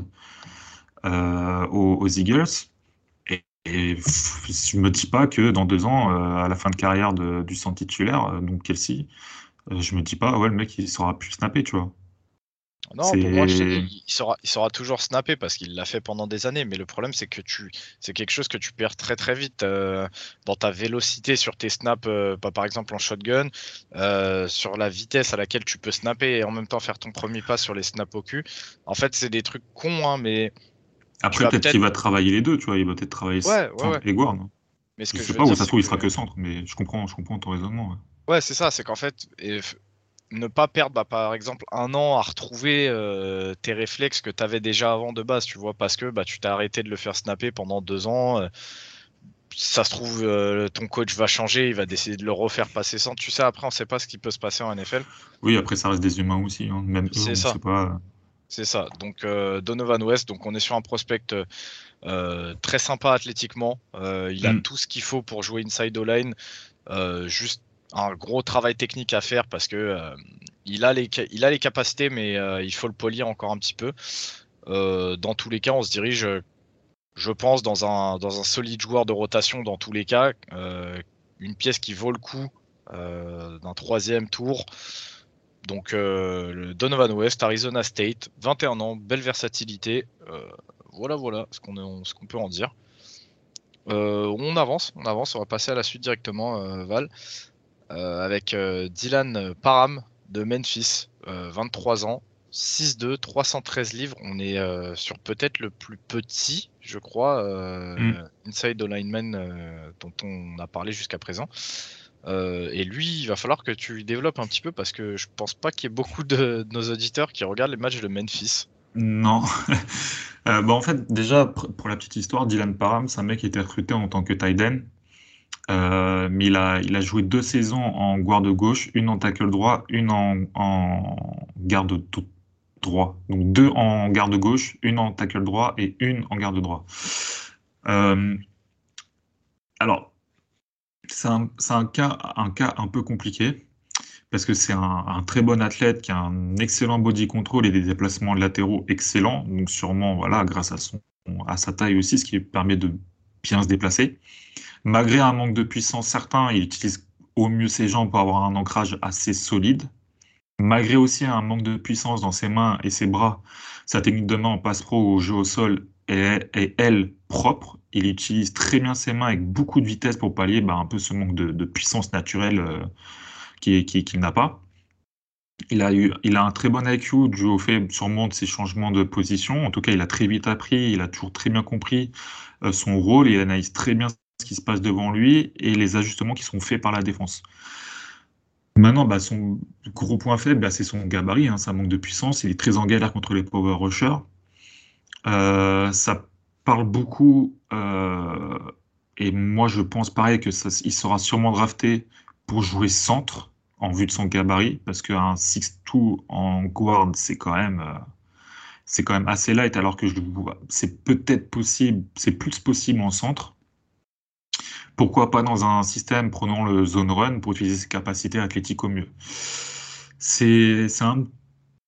aux, aux Eagles. Et je me dis pas que dans deux ans, euh, à la fin de carrière du centre titulaire, euh, donc Kelsey, euh, je me dis pas, ouais, le mec, il sera plus snapper, tu vois. Non, pour moi, il, sera, il sera toujours snappé parce qu'il l'a fait pendant des années. Mais le problème, c'est que tu, c'est quelque chose que tu perds très très vite dans ta vélocité sur tes snaps, pas par exemple en shotgun, sur la vitesse à laquelle tu peux snapper et en même temps faire ton premier pas sur les snaps au cul. En fait, c'est des trucs cons, hein, mais après, peut-être qu'il va travailler les deux, tu vois. Il va peut-être travailler ouais, centre et guard. Mais ce que je, sais pas, où ça se trouve, il sera que centre, mais je comprends, je comprends ton raisonnement. Ouais, c'est ça, c'est qu'en fait, ne pas perdre, bah, par exemple, un an à retrouver euh, tes réflexes que tu avais déjà avant de base, tu vois, parce que bah, tu t'es arrêté de le faire snapper pendant deux ans. Euh, ça se trouve, euh, ton coach va changer, il va décider de le refaire passer centre. Tu sais, après, on sait pas ce qui peut se passer en NFL. Oui, après, ça reste des humains aussi. Hein. Même eux, on ça. Sait pas. C'est ça. Donc euh, Donovan West, donc on est sur un prospect euh, très sympa athlétiquement. Euh, il a mm. tout ce qu'il faut pour jouer inside O-line. juste un gros travail technique à faire parce que il, a les, il a les capacités, mais il faut le polir encore un petit peu. dans tous les cas, on se dirige, je pense, dans un, dans un solide joueur de rotation dans tous les cas. une pièce qui vaut le coup d'un troisième tour. Donc euh, le Donovan West, Arizona State, 21 ans, belle versatilité. Euh, voilà, voilà ce qu'on peut en dire. Euh, on avance, on avance, on va passer à la suite directement, Val, avec Dylan Parham de Memphis, 23 ans, 6'2, 313 livres. On est sur peut-être le plus petit, je crois, mm. inside lineman dont on a parlé jusqu'à présent. Euh, et lui, il va falloir que tu développes un petit peu parce que je pense pas qu'il y ait beaucoup de, nos auditeurs qui regardent les matchs de Memphis. Non. <laughs> euh, bah en fait, déjà, pour la petite histoire, Dylan Parham, c'est un mec qui a été recruté en tant que tight end. Euh, mais il a, joué deux saisons en garde gauche, une en tackle droit, une en, garde droit. Donc deux en garde gauche, une en tackle droit et une en garde droit. Euh, alors, c'est un, cas, un peu compliqué parce que c'est un, très bon athlète qui a un excellent body control et des déplacements latéraux excellents. Donc sûrement, voilà, grâce à, à sa taille aussi, ce qui permet de bien se déplacer. Malgré un manque de puissance certain, il utilise au mieux ses jambes pour avoir un ancrage assez solide. Malgré aussi un manque de puissance dans ses mains et ses bras, sa technique de main en passe pro au jeu au sol est, elle, propre il utilise très bien ses mains avec beaucoup de vitesse pour pallier bah, un peu ce manque de, puissance naturelle euh, qu'il n'a pas. Il a, eu, il a un très bon IQ dû au fait sûrement de ses changements de position. En tout cas, il a très vite appris, il a toujours très bien compris euh, son rôle, il analyse très bien ce qui se passe devant lui et les ajustements qui sont faits par la défense. Maintenant, bah, son gros point faible, bah, c'est son gabarit, hein, ça manque de puissance. Il est très en galère contre les power rushers. Euh, ça parle beaucoup, euh, et moi je pense pareil que il sera sûrement drafté pour jouer centre en vue de son gabarit, parce qu'un 6-2 en guard, c'est quand même euh, c'est quand même assez light, alors que c'est peut-être possible, c'est plus possible en centre. Pourquoi pas dans un système prenant le zone run pour utiliser ses capacités athlétiques au mieux. C'est un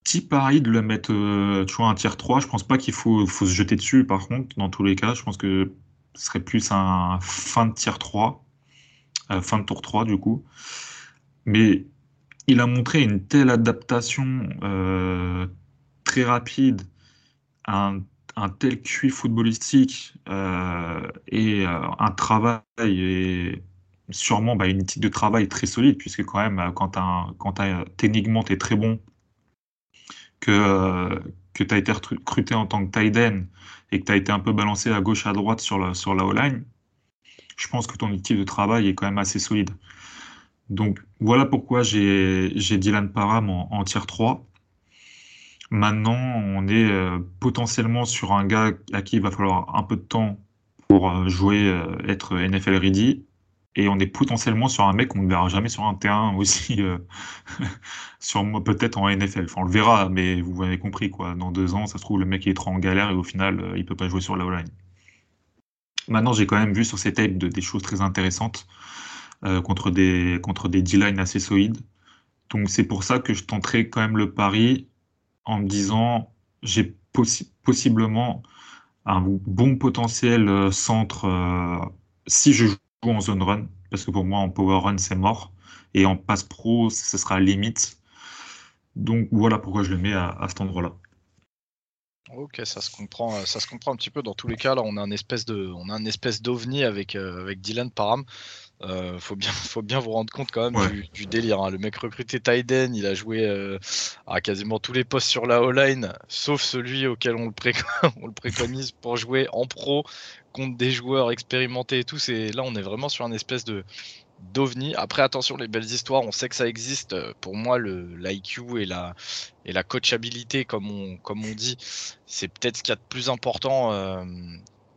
petit pari de le mettre, euh, tu vois, un tiers 3. Je pense pas qu'il faut, se jeter dessus, par contre, dans tous les cas. Je pense que ce serait plus un fin de tiers 3, euh, fin de tour 3, du coup. Mais il a montré une telle adaptation euh, très rapide à un tel QI footballistique euh, et euh, un travail et sûrement bah, une éthique de travail très solide, puisque quand même, quand, quand techniquement tu es très bon, que, que tu as été recruté en tant que tight et que tu as été un peu balancé à gauche à droite sur la, sur la O-line, je pense que ton équipe de travail est quand même assez solide. Donc voilà pourquoi j'ai Dylan Parham en, en tier 3. Maintenant, on est euh, potentiellement sur un gars à qui il va falloir un peu de temps pour euh, jouer, euh, être NFL ready. Et on est potentiellement sur un mec qu'on ne verra jamais sur un terrain <laughs> aussi, <laughs> peut-être en NFL. Enfin, on le verra, mais vous avez compris quoi. Dans deux ans, ça se trouve le mec est trop en galère et au final, il peut pas jouer sur la line Maintenant, j'ai quand même vu sur ces tapes des choses très intéressantes contre des contre des D-line assez solides. Donc c'est pour ça que je tenterai quand même le pari en me disant j'ai possiblement un bon potentiel euh, centre euh, si je joue en zone run, parce que pour moi en power run c'est mort, et en pass pro ce sera limite. Donc voilà pourquoi je le mets à, cet endroit-là. Ok, ça se comprend, ça se comprend un petit peu. Dans tous les cas, là, on a un espèce de, espèce d'ovni avec euh, avec Dylan Param. Euh, faut bien, <laughs> faut bien vous rendre compte quand même du, délire. Hein. Le mec recruté Tyden, il a joué euh, à quasiment tous les postes sur la O-line, sauf celui auquel on le, <laughs> on le, préconise pour jouer en pro contre des joueurs expérimentés et tout. C'est là, on est vraiment sur un espèce de d'ovni. Après, attention, les belles histoires, on sait que ça existe. Pour moi, le l'IQ et la et la coachabilité, comme on comme on dit, c'est peut-être ce qu'il y a de plus important euh,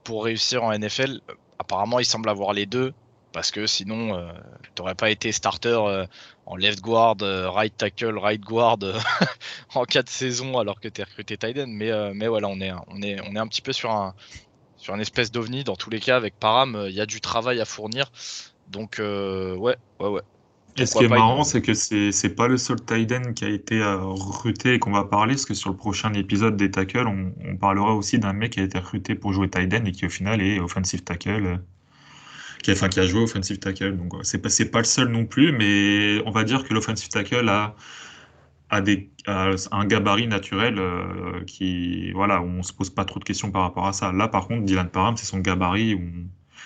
pour réussir en NFL. Apparemment, il semble avoir les deux parce que sinon, euh, tu n'aurais pas été starter euh, en left guard, euh, right tackle, right guard <laughs> en quatre saisons alors que tu es recruté Tiden. Mais, mais voilà, on est, on, est, on est un petit peu sur un, sur une espèce d'ovni. Dans tous les cas, avec Param, il y a du travail à fournir. Donc, ouais, ouais, ouais. Et ce qui est marrant, c'est que c'est n'est pas le seul Tiden qui a été recruté et qu'on va parler, parce que sur le prochain épisode des tackles, on, on parlera aussi d'un mec qui a été recruté pour jouer Tiden et qui au final est offensive tackle qui, enfin, qui a joué offensive tackle. Donc, c'est pas, pas le seul non plus, mais on va dire que l'offensive tackle a, a, des, un gabarit naturel euh, qui, voilà, où on se pose pas trop de questions par rapport à ça. Là, par contre, Dylan Parham, c'est son gabarit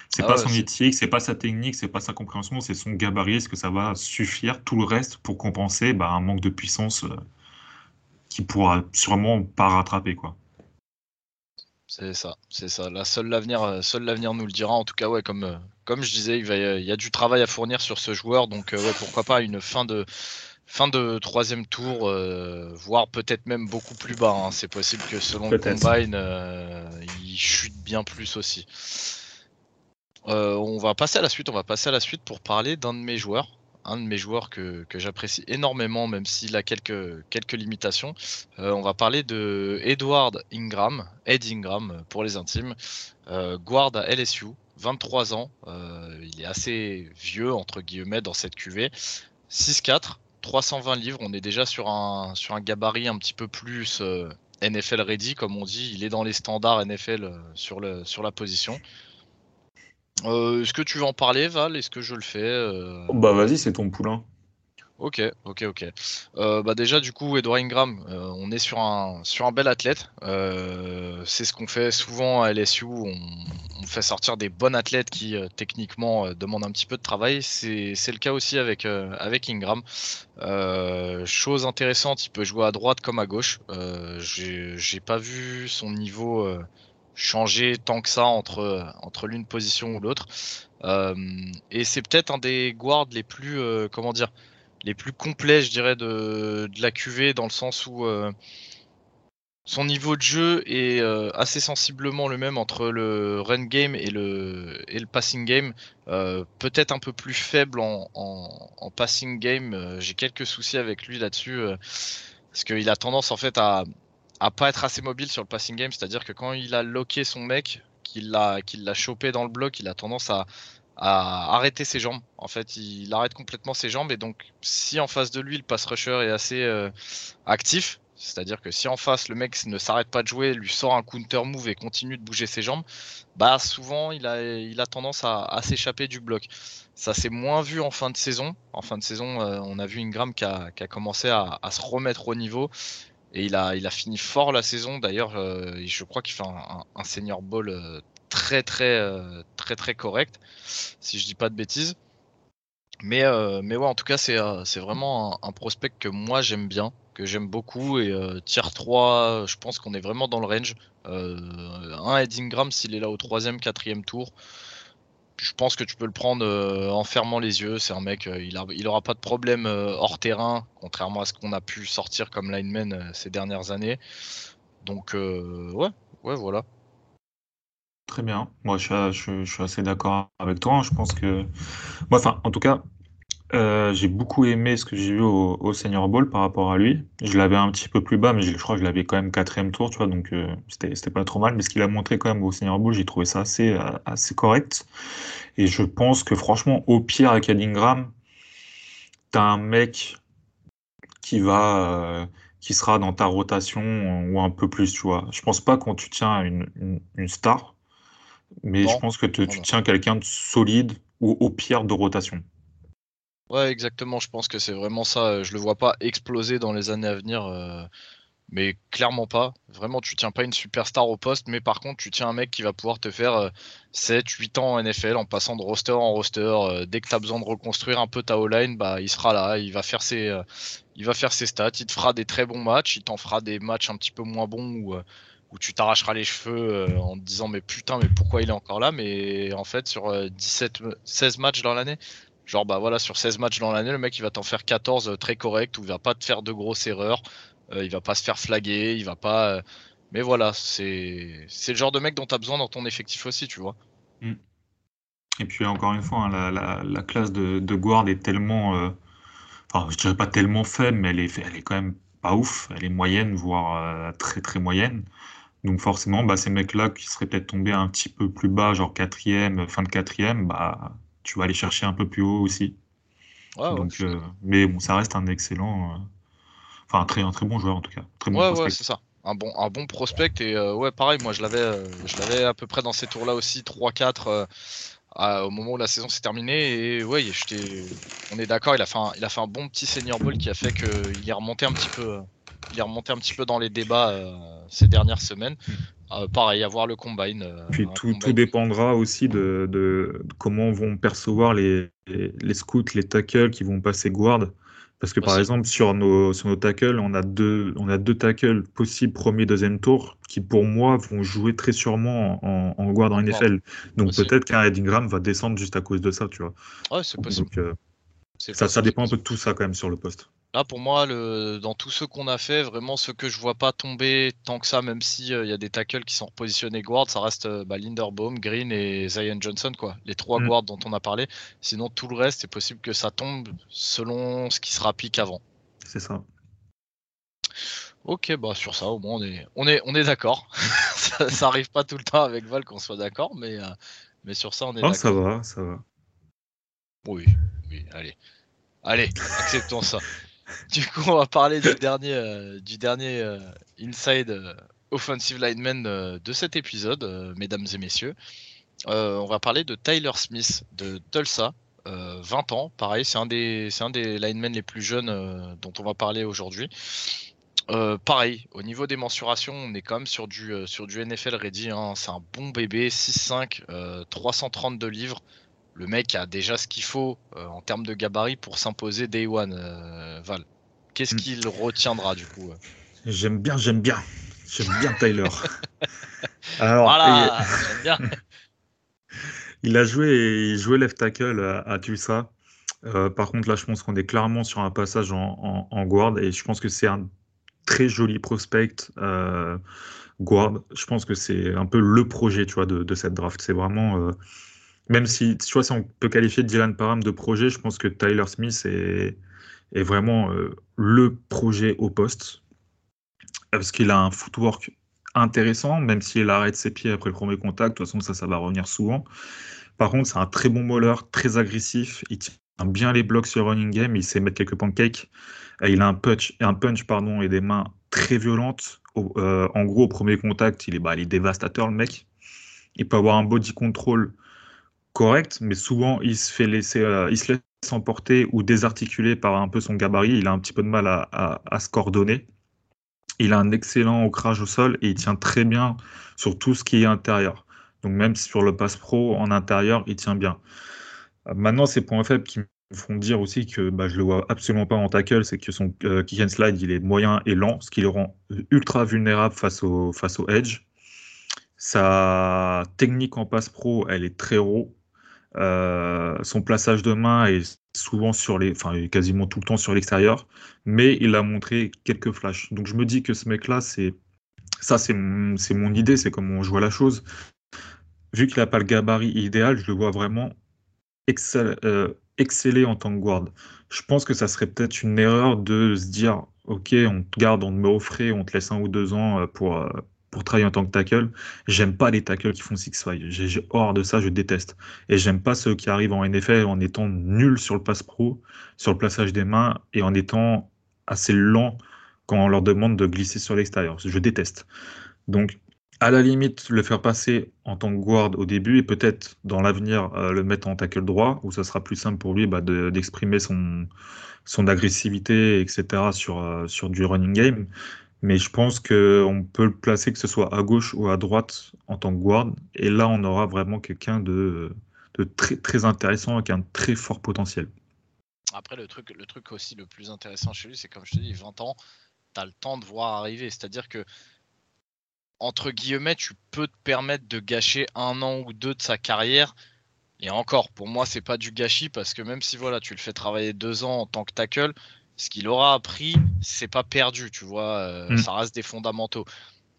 c'est ah pas son éthique, c'est pas sa technique, c'est pas sa compréhension, c'est son gabarit. Est-ce que ça va suffire? Tout le reste pour compenser bah, un manque de puissance euh, qui pourra sûrement pas rattraper quoi. C'est ça, c'est ça. La seule l'avenir, euh, seul l'avenir nous le dira. En tout cas, ouais, comme, euh, comme je disais, il, va, il y a du travail à fournir sur ce joueur, donc euh, ouais, pourquoi pas une fin de fin de troisième tour, voire peut-être même beaucoup plus bas. Hein. C'est possible que selon le combine, il chute bien plus aussi. on va passer à la suite. On va passer à la suite pour parler d'un de mes joueurs un de mes joueurs que, j'apprécie énormément, même s'il a quelques, quelques limitations. Euh, on va parler de Edward Ingram, Ed Ingram pour les intimes, euh, guard à LSU, 23 ans. Euh, il est assez vieux, entre guillemets, dans cette QV. 6-4, 320 livres. On est déjà sur un, sur gabarit un petit peu plus NFL ready, comme on dit. Il est dans les standards NFL sur, le, sur la position. Euh, est-ce que tu veux en parler, Val? Est-ce que je le fais euh? Bah vas-y, c'est ton poulain. Ok, ok, ok. Euh, bah déjà du coup, Edouard Ingram, on est sur un sur un bel athlète. c'est ce qu'on fait souvent à LSU. On, fait sortir des bons athlètes qui techniquement demandent un petit peu de travail. C'est le cas aussi avec avec Ingram. chose intéressante, il peut jouer à droite comme à gauche. J'ai pas vu son niveau changer tant que ça entre, entre l'une position ou l'autre. Euh, et c'est peut-être un des guards les plus, euh, comment dire, les plus complets, je dirais, de, la QV, dans le sens où euh, son niveau de jeu est assez sensiblement le même entre le run game et le, passing game. peut-être un peu plus faible en, passing game. J'ai quelques soucis avec lui là-dessus. parce qu'il a tendance en fait à, pas être assez mobile sur le passing game, c'est-à-dire que quand il a locké son mec, qu'il l'a chopé dans le bloc, il a tendance à, à arrêter ses jambes. En fait, il arrête complètement ses jambes et donc si en face de lui le pass rusher est assez euh, actif, c'est-à-dire que si en face le mec ne s'arrête pas de jouer, lui sort un counter move et continue de bouger ses jambes, bah souvent il a, il a tendance à, s'échapper du bloc. Ça s'est moins vu en fin de saison. En fin de saison, euh, on a vu Ingram qui a, qui a commencé à, se remettre au niveau Et il a, il a fini fort la saison. D'ailleurs, je crois qu'il fait un, senior ball très, très, très, très correct, si je dis pas de bêtises. Mais, mais ouais, en tout cas, c'est vraiment un, prospect que moi j'aime bien, que j'aime beaucoup. Et tier 3, je pense qu'on est vraiment dans le range. un Eddingram, s'il est là au troisième, quatrième tour, je pense que tu peux le prendre euh, en fermant les yeux. C'est un mec, euh, il, n'aura aura pas de problème euh, hors terrain, contrairement à ce qu'on a pu sortir comme lineman ces dernières années. Donc, ouais, ouais, voilà. Très bien. Moi, je suis, assez d'accord avec toi. Je pense que, moi, enfin, en tout cas, euh, j'ai beaucoup aimé ce que j'ai vu au, au, Senior Bowl par rapport à lui. Je l'avais un petit peu plus bas, mais je, crois que je l'avais quand même quatrième tour, tu vois, donc euh, c'était pas trop mal. Mais ce qu'il a montré quand même au Senior Bowl, j'ai trouvé ça assez, euh, assez correct. Et je pense que franchement, au pire avec Adingram, t'as un mec qui va, qui sera dans ta rotation ou un peu plus, tu vois. Je pense pas quand tu tiens une, une, star, mais je pense que tu tiens quelqu'un de solide ou au pire de rotation. Ouais, exactement. Je pense que c'est vraiment ça. Je le vois pas exploser dans les années à venir, euh, mais clairement pas. Vraiment, tu tiens pas une superstar au poste, mais par contre, tu tiens un mec qui va pouvoir te faire 7, euh, 8 ans en NFL en passant de roster en roster. Euh, dès que tu as besoin de reconstruire un peu ta O-line, bah, il sera là. Il va faire ses, il va faire ses stats. Il te fera des très bons matchs. Il t'en fera des matchs un petit peu moins bons où tu t'arracheras les cheveux en te disant mais putain, mais pourquoi il est encore là? Mais en fait, sur 17, 16 matchs dans l'année, Genre, bah voilà, sur 16 matchs dans l'année, le mec il va t'en faire 14 euh, très correct, où il va pas te faire de grosses erreurs, euh, il va pas se faire flaguer, il va pas. Euh, mais voilà, c'est le genre de mec dont tu as besoin dans ton effectif aussi, tu vois. Mm. Et puis encore une fois, hein, la, classe de, de, guard est tellement. enfin, je dirais pas tellement faible, mais elle est, elle est quand même pas ouf. Elle est moyenne, voire très très moyenne. Donc forcément, bah, ces mecs-là qui seraient peut-être tombés un petit peu plus bas, genre quatrième, fin de quatrième, bah, tu vas aller chercher un peu plus haut aussi. Donc, euh, mais bon, ça reste un excellent, euh, enfin un très, un très bon joueur en tout cas. Très bon ouais, ouais, c'est ça. Un bon, un bon prospect et euh, ouais, pareil, moi je l'avais, je l'avais à peu près dans ces tours-là aussi, 3-4 au moment où la saison s'est terminée. Et ouais, on est d'accord, il a fait un, il a fait un bon petit senior ball qui a fait qu'il est remonté un petit peu, il est remonté un petit peu dans les débats ces dernières semaines. Mm. Euh, pareil, avoir le combine. Euh, Puis tout, tout, dépendra aussi de, de, comment vont percevoir les, les, scouts, les tackles qui vont passer guard. Parce que par exemple, sur nos, sur nos tackles, on a, deux, on a deux tackles possibles premier, deuxième tour qui, pour moi, vont jouer très sûrement en, en guard en NFL. Donc peut-être qu'un Eddingram va descendre juste à cause de ça, tu vois. Ouais, c'est possible. Euh, ça, ça dépend un peu de tout ça quand même sur le poste. Là, pour moi, le, dans tous ceux qu'on a fait, vraiment ceux que je vois pas tomber tant que ça, même s'il il y a des tackles qui sont repositionnés guard, ça reste euh, bah, Linderbaum, Green et Zion Johnson, quoi. Les trois mm. guards dont on a parlé. Sinon, tout le reste, c'est possible que ça tombe selon ce qui sera pique avant. C'est ça. Ok, bah sur ça, au moins on est, on est, on est d'accord. <laughs> ça, ça, arrive pas tout le temps avec Val qu'on soit d'accord, mais, euh, mais sur ça, on est d'accord. ça va, ça va. Oui, oui, allez. Allez, acceptons ça. <laughs> Du coup, on va parler du dernier, euh, du dernier euh, inside euh, offensive lineman de cet épisode, mesdames et messieurs. on va parler de Tyler Smith de Tulsa, 20 ans. Pareil, c'est un des, c'est un des linemen les plus jeunes dont on va parler aujourd'hui. pareil, au niveau des mensurations, on est quand même sur du, sur du NFL ready. Hein. C'est un bon bébé, 6'5, 332 livres le mec a déjà ce qu'il faut euh, en termes de gabarit pour s'imposer Day One, euh, Val. Qu'est-ce hmm. qu'il retiendra du coup euh J'aime bien, j'aime bien. J'aime bien Tyler. <laughs> Alors, voilà, il... bien. <laughs> il a joué, il jouait left tackle à, Tulsa. par contre, là, je pense qu'on est clairement sur un passage en, guard et je pense que c'est un très joli prospect guard. Je pense que c'est un peu le projet, tu vois, de, de cette draft. C'est vraiment même si, tu vois, si on peut qualifier Dylan Parham de projet, je pense que Tyler Smith est, vraiment euh, le projet au poste. Parce qu'il a un footwork intéressant, même s'il arrête ses pieds après le premier contact. De toute façon, ça, ça va revenir souvent. Par contre, c'est un très bon moller, très agressif. Il tient bien les blocs sur running game. Il sait mettre quelques pancakes. Il a un punch, un punch pardon, et des mains très violentes. Euh, en gros, au premier contact, il est, bah, il est dévastateur, le mec. Il peut avoir un body control correct, mais souvent il se fait laisser, euh, il se laisse emporter ou désarticuler par un peu son gabarit. Il a un petit peu de mal à, se coordonner. il a un excellent ancrage au sol et il tient très bien sur tout ce qui est intérieur. Donc même sur le pass pro en intérieur, il tient bien. Euh, maintenant, ces points faibles qui me font dire aussi que bah, je le vois absolument pas en tackle, c'est que son euh, kick and slide, il est moyen et lent, ce qui le rend ultra vulnérable face au, face au edge. Sa technique en passe pro, elle est très raw. Euh, son plaçage de main est souvent sur les, enfin quasiment tout le temps sur l'extérieur, mais il a montré quelques flashs. Donc je me dis que ce mec-là, c'est ça, c'est mon idée, c'est comment je vois la chose. Vu qu'il n'a pas le gabarit idéal, je le vois vraiment euh, exceller en tant que guard. Je pense que ça serait peut-être une erreur de se dire, ok, on te garde, on te met au frais, on te laisse un ou deux ans euh, pour, pour travailler en tant que tackle. J'aime pas les tackles qui font six-five. J'ai hors de ça, je déteste. Et j'aime pas ceux qui arrivent en NFL en étant nuls sur le pass pro, sur le plaçage des mains et en étant assez lents quand on leur demande de glisser sur l'extérieur. Je déteste. Donc, à la limite, le faire passer en tant que guard au début et peut-être dans l'avenir euh, le mettre en tackle droit, où ça sera plus simple pour lui bah, d'exprimer son, son agressivité, etc. sur, euh, sur du running game. Mais je pense qu'on peut le placer que ce soit à gauche ou à droite en tant que guard. Et là, on aura vraiment quelqu'un de, très intéressant avec un très fort potentiel. Après, le truc, le truc aussi le plus intéressant chez lui, c'est comme je te dis, 20 ans, tu as le temps de voir arriver. C'est-à-dire que, entre guillemets, tu peux te permettre de gâcher un an ou deux de sa carrière. Et encore, pour moi, c'est pas du gâchis parce que même si voilà, tu le fais travailler deux ans en tant que tackle, ce qu'il aura appris, c'est pas perdu, tu vois, euh, mm. ça reste des fondamentaux.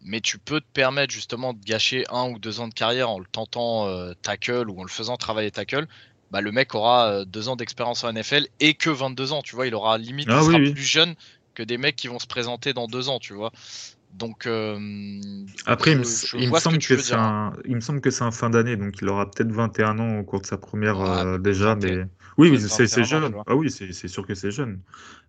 Mais tu peux te permettre justement de gâcher un ou deux ans de carrière en le tentant euh, tackle ou en le faisant travailler tackle. Bah, le mec aura euh, deux ans d'expérience en NFL et que 22 ans, tu vois, il aura limite ah plus jeune que des mecs qui vont se présenter dans deux ans, tu vois. Donc après, il, me, semble que, c'est un, il me semble que c'est un fin d'année, donc il aura peut-être 21 ans au cours de sa première déjà, mais oui, c'est jeune. Ah oui, c'est sûr que c'est jeune.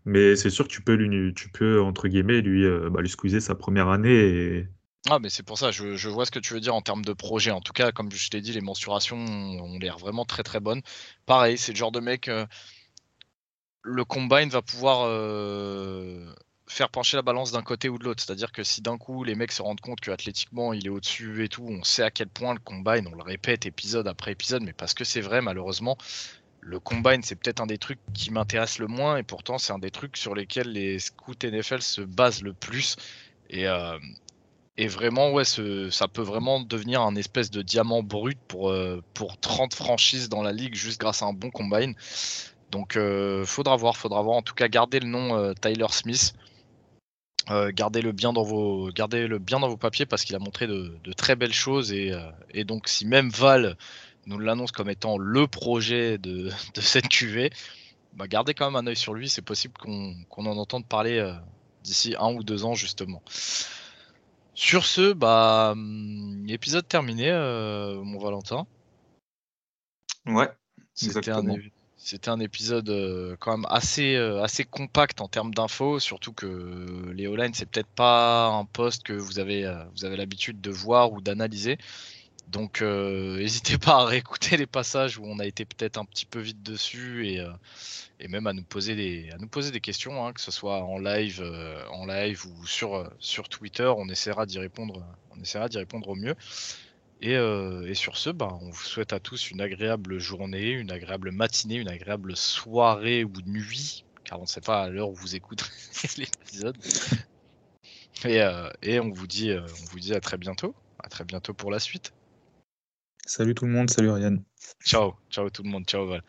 Mais c'est sûr que tu peux, lui, tu peux entre guillemets, lui, euh, bah, lui squeezer sa première année. Et... Ah, mais c'est pour ça, je, je, vois ce que tu veux dire en termes de projet. En tout cas, comme je t'ai dit, les mensurations ont l'air vraiment très très bonnes. Pareil, c'est le genre de mec. Euh, le combine va pouvoir euh, faire pencher la balance d'un côté ou de l'autre. C'est-à-dire que si d'un coup les mecs se rendent compte que athlétiquement il est au-dessus et tout, on sait à quel point le combine, on le répète épisode après épisode, mais parce que c'est vrai malheureusement, le combine, c'est peut-être un des trucs qui m'intéresse le moins, et pourtant, c'est un des trucs sur lesquels les scouts NFL se basent le plus. Et, euh, vraiment, ouais, ça peut vraiment devenir un espèce de diamant brut pour, euh, pour 30 franchises dans la ligue juste grâce à un bon combine. Donc, euh, faudra voir, faudra voir. En tout cas, gardez le nom Tyler Smith. Gardez-le bien dans vos, gardez-le bien dans vos papiers parce qu'il a montré de, très belles choses et, et donc si même Val nous l'annonce comme étant le projet de, <laughs> cette QV, bah gardez quand même un œil sur lui. C'est possible qu'on en entende parler euh, d'ici un ou deux ans, justement. Sur ce, bah, hum, épisode terminé, euh, mon Valentin. Ouais, c'était un, épisode euh, quand même assez, assez compact en termes d'infos, surtout que les O-line, c'est peut-être pas un poste que vous avez, vous avez l'habitude de voir ou d'analyser. Donc euh, <laughs> n'hésitez pas à réécouter les passages où on a été peut-être un petit peu vite dessus et, euh, et, même à nous poser des, à nous poser des questions, hein, que ce soit en live, euh, en live ou sur, sur Twitter, on essaiera d'y répondre, on essaiera d'y répondre au mieux. Euh, et, sur ce, ben, on vous souhaite à tous une agréable journée, une agréable matinée, une agréable soirée ou nuit, car on ne sait pas à l'heure où vous écouterez <laughs> l'épisode. Et, euh, et, on, vous dit, euh, on vous dit à très bientôt. À très bientôt pour la suite. Salut tout le monde, salut Ryan. Ciao, ciao tout le monde, ciao Val.